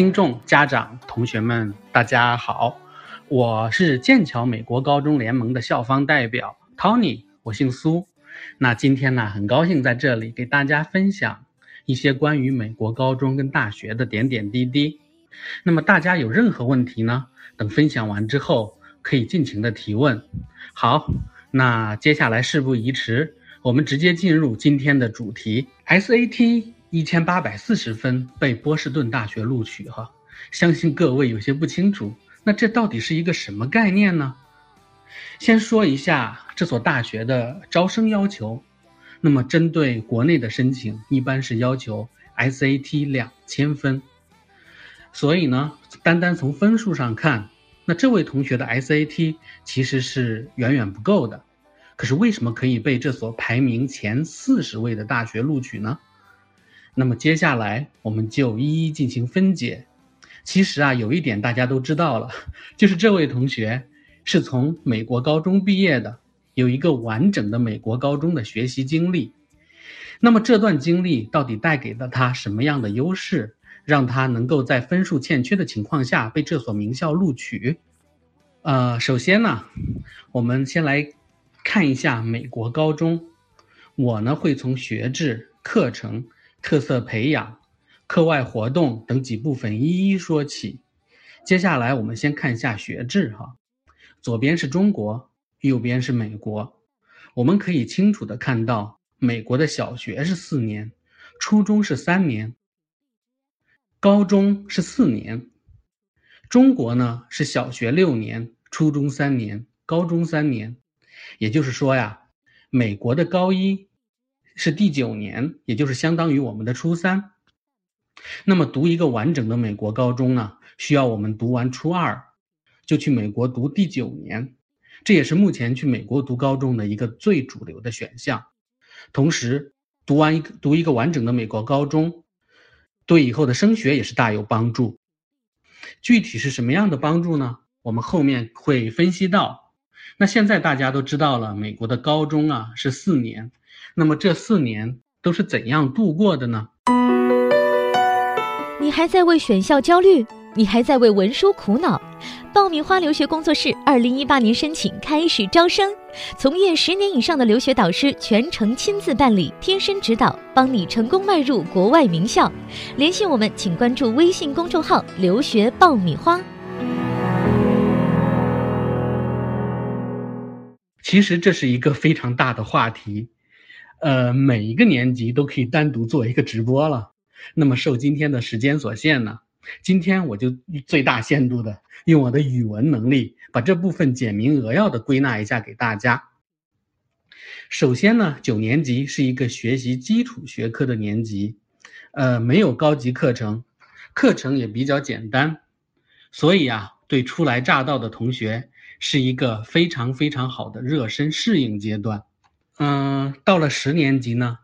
听众、家长、同学们，大家好，我是剑桥美国高中联盟的校方代表 Tony，我姓苏。那今天呢，很高兴在这里给大家分享一些关于美国高中跟大学的点点滴滴。那么大家有任何问题呢？等分享完之后，可以尽情的提问。好，那接下来事不宜迟，我们直接进入今天的主题 SAT。一千八百四十分被波士顿大学录取，哈，相信各位有些不清楚，那这到底是一个什么概念呢？先说一下这所大学的招生要求，那么针对国内的申请，一般是要求 SAT 两千分，所以呢，单单从分数上看，那这位同学的 SAT 其实是远远不够的，可是为什么可以被这所排名前四十位的大学录取呢？那么接下来我们就一一进行分解。其实啊，有一点大家都知道了，就是这位同学是从美国高中毕业的，有一个完整的美国高中的学习经历。那么这段经历到底带给了他什么样的优势，让他能够在分数欠缺的情况下被这所名校录取？呃，首先呢，我们先来看一下美国高中。我呢会从学制、课程。特色培养、课外活动等几部分一一说起。接下来我们先看一下学制哈，左边是中国，右边是美国。我们可以清楚的看到，美国的小学是四年，初中是三年，高中是四年。中国呢是小学六年，初中三年，高中三年。也就是说呀，美国的高一。是第九年，也就是相当于我们的初三。那么读一个完整的美国高中呢，需要我们读完初二，就去美国读第九年。这也是目前去美国读高中的一个最主流的选项。同时，读完一读一个完整的美国高中，对以后的升学也是大有帮助。具体是什么样的帮助呢？我们后面会分析到。那现在大家都知道了，美国的高中啊是四年。那么这四年都是怎样度过的呢？你还在为选校焦虑？你还在为文书苦恼？爆米花留学工作室二零一八年申请开始招生，从业十年以上的留学导师全程亲自办理，贴身指导，帮你成功迈入国外名校。联系我们，请关注微信公众号“留学爆米花”。其实这是一个非常大的话题。呃，每一个年级都可以单独做一个直播了。那么受今天的时间所限呢，今天我就最大限度的用我的语文能力，把这部分简明扼要的归纳一下给大家。首先呢，九年级是一个学习基础学科的年级，呃，没有高级课程，课程也比较简单，所以啊，对初来乍到的同学是一个非常非常好的热身适应阶段。嗯，到了十年级呢，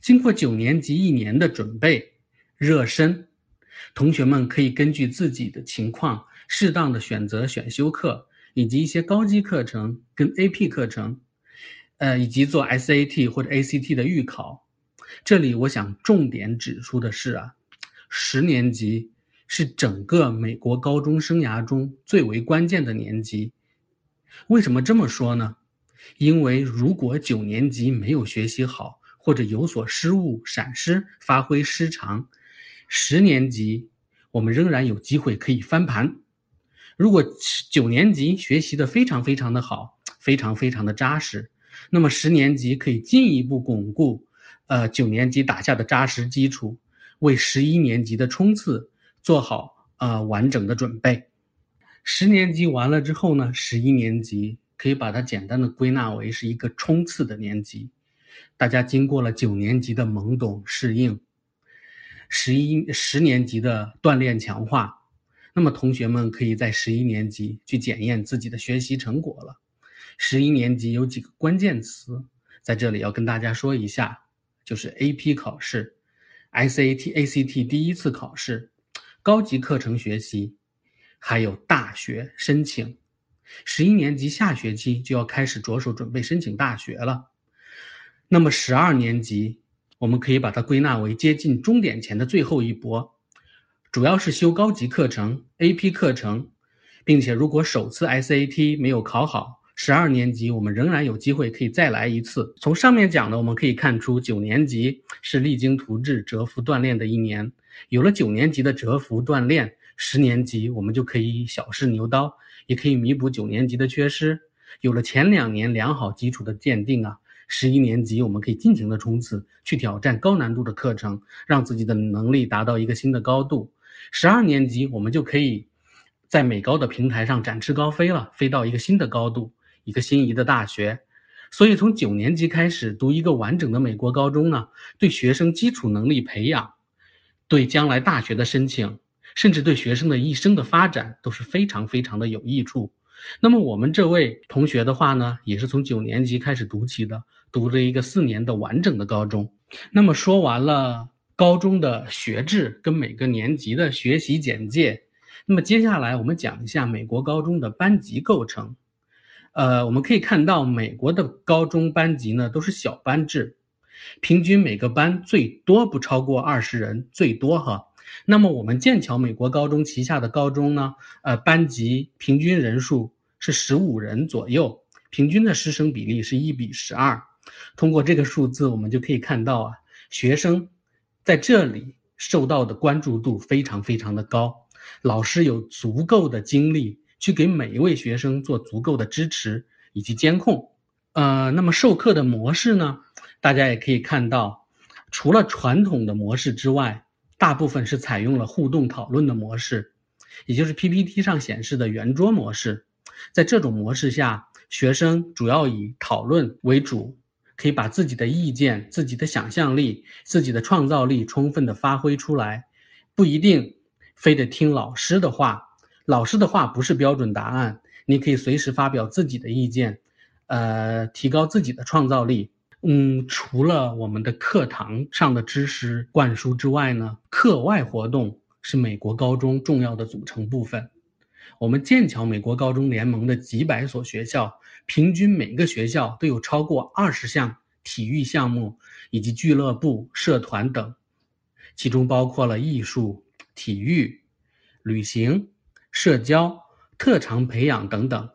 经过九年级一年的准备热身，同学们可以根据自己的情况，适当的选择选修课以及一些高级课程跟 AP 课程，呃，以及做 SAT 或者 ACT 的预考。这里我想重点指出的是啊，十年级是整个美国高中生涯中最为关键的年级。为什么这么说呢？因为如果九年级没有学习好，或者有所失误、闪失、发挥失常，十年级我们仍然有机会可以翻盘。如果九年级学习的非常非常的好，非常非常的扎实，那么十年级可以进一步巩固，呃九年级打下的扎实基础，为十一年级的冲刺做好呃完整的准备。十年级完了之后呢，十一年级。可以把它简单的归纳为是一个冲刺的年级，大家经过了九年级的懵懂适应，十一十年级的锻炼强化，那么同学们可以在十一年级去检验自己的学习成果了。十一年级有几个关键词，在这里要跟大家说一下，就是 AP 考试、SAT、ACT 第一次考试、高级课程学习，还有大学申请。十一年级下学期就要开始着手准备申请大学了，那么十二年级我们可以把它归纳为接近终点前的最后一波，主要是修高级课程、AP 课程，并且如果首次 SAT 没有考好，十二年级我们仍然有机会可以再来一次。从上面讲的，我们可以看出，九年级是励精图治、蛰伏锻炼的一年。有了九年级的蛰伏锻炼，十年级我们就可以小试牛刀，也可以弥补九年级的缺失。有了前两年良好基础的鉴定啊，十一年级我们可以尽情的冲刺，去挑战高难度的课程，让自己的能力达到一个新的高度。十二年级我们就可以在美高的平台上展翅高飞了，飞到一个新的高度。一个心仪的大学，所以从九年级开始读一个完整的美国高中呢，对学生基础能力培养，对将来大学的申请，甚至对学生的一生的发展都是非常非常的有益处。那么我们这位同学的话呢，也是从九年级开始读起的，读了一个四年的完整的高中。那么说完了高中的学制跟每个年级的学习简介，那么接下来我们讲一下美国高中的班级构成。呃，我们可以看到，美国的高中班级呢都是小班制，平均每个班最多不超过二十人，最多哈。那么我们剑桥美国高中旗下的高中呢，呃，班级平均人数是十五人左右，平均的师生比例是一比十二。通过这个数字，我们就可以看到啊，学生在这里受到的关注度非常非常的高，老师有足够的精力。去给每一位学生做足够的支持以及监控，呃，那么授课的模式呢？大家也可以看到，除了传统的模式之外，大部分是采用了互动讨论的模式，也就是 PPT 上显示的圆桌模式。在这种模式下，学生主要以讨论为主，可以把自己的意见、自己的想象力、自己的创造力充分的发挥出来，不一定非得听老师的话。老师的话不是标准答案，你可以随时发表自己的意见，呃，提高自己的创造力。嗯，除了我们的课堂上的知识灌输之外呢，课外活动是美国高中重要的组成部分。我们剑桥美国高中联盟的几百所学校，平均每个学校都有超过二十项体育项目以及俱乐部、社团等，其中包括了艺术、体育、旅行。社交、特长培养等等，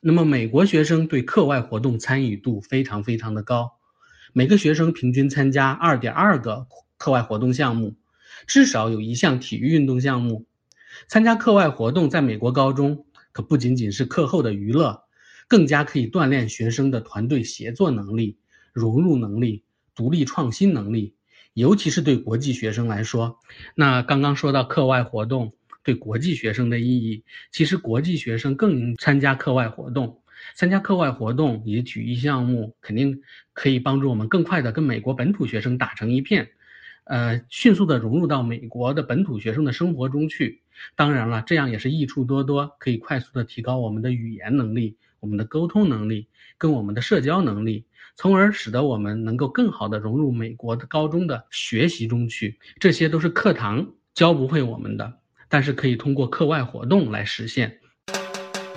那么美国学生对课外活动参与度非常非常的高，每个学生平均参加二点二个课外活动项目，至少有一项体育运动项目。参加课外活动在美国高中可不仅仅是课后的娱乐，更加可以锻炼学生的团队协作能力、融入能力、独立创新能力，尤其是对国际学生来说。那刚刚说到课外活动。对国际学生的意义，其实国际学生更应参加课外活动。参加课外活动以及体育项目，肯定可以帮助我们更快的跟美国本土学生打成一片，呃，迅速的融入到美国的本土学生的生活中去。当然了，这样也是益处多多，可以快速的提高我们的语言能力、我们的沟通能力跟我们的社交能力，从而使得我们能够更好的融入美国的高中的学习中去。这些都是课堂教不会我们的。但是可以通过课外活动来实现。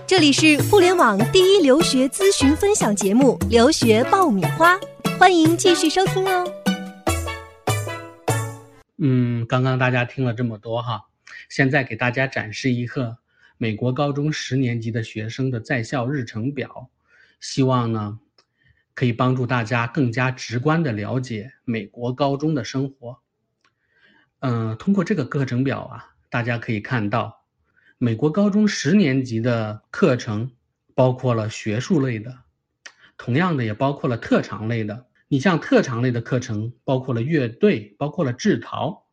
这里是互联网第一留学咨询分享节目《留学爆米花》，欢迎继续收听哦。嗯，刚刚大家听了这么多哈，现在给大家展示一个美国高中十年级的学生的在校日程表，希望呢可以帮助大家更加直观的了解美国高中的生活。嗯，通过这个课程表啊。大家可以看到，美国高中十年级的课程包括了学术类的，同样的也包括了特长类的。你像特长类的课程，包括了乐队，包括了制陶，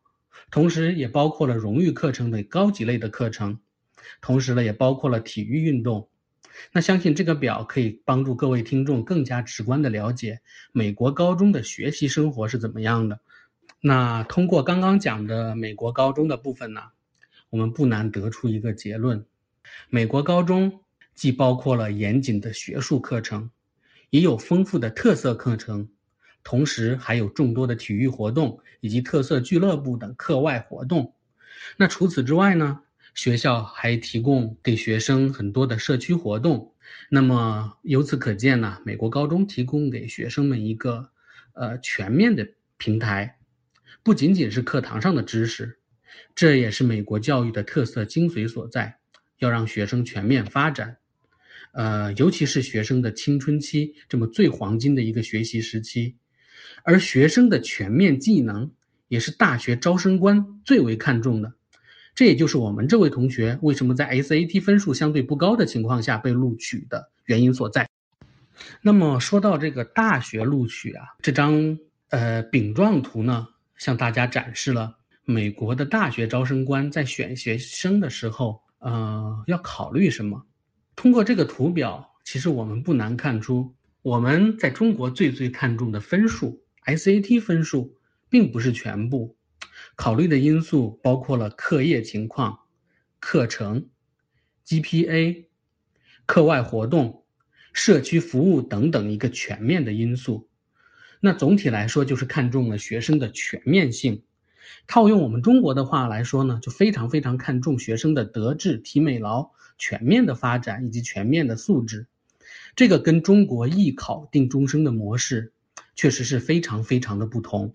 同时也包括了荣誉课程等高级类的课程，同时呢也包括了体育运动。那相信这个表可以帮助各位听众更加直观的了解美国高中的学习生活是怎么样的。那通过刚刚讲的美国高中的部分呢？我们不难得出一个结论：美国高中既包括了严谨的学术课程，也有丰富的特色课程，同时还有众多的体育活动以及特色俱乐部等课外活动。那除此之外呢？学校还提供给学生很多的社区活动。那么由此可见呢，美国高中提供给学生们一个呃全面的平台，不仅仅是课堂上的知识。这也是美国教育的特色精髓所在，要让学生全面发展。呃，尤其是学生的青春期这么最黄金的一个学习时期，而学生的全面技能也是大学招生官最为看重的。这也就是我们这位同学为什么在 SAT 分数相对不高的情况下被录取的原因所在。那么说到这个大学录取啊，这张呃饼状图呢，向大家展示了美国的大学招生官在选学生的时候，呃，要考虑什么。通过这个图表，其实我们不难看出，我们在中国最最看重的分数 SAT 分数，并不是全部。考虑的因素包括了课业情况、课程、GPA、课外活动、社区服务等等一个全面的因素。那总体来说，就是看重了学生的全面性。套用我们中国的话来说呢，就非常非常看重学生的德智体美劳全面的发展以及全面的素质。这个跟中国艺考定终生的模式，确实是非常非常的不同。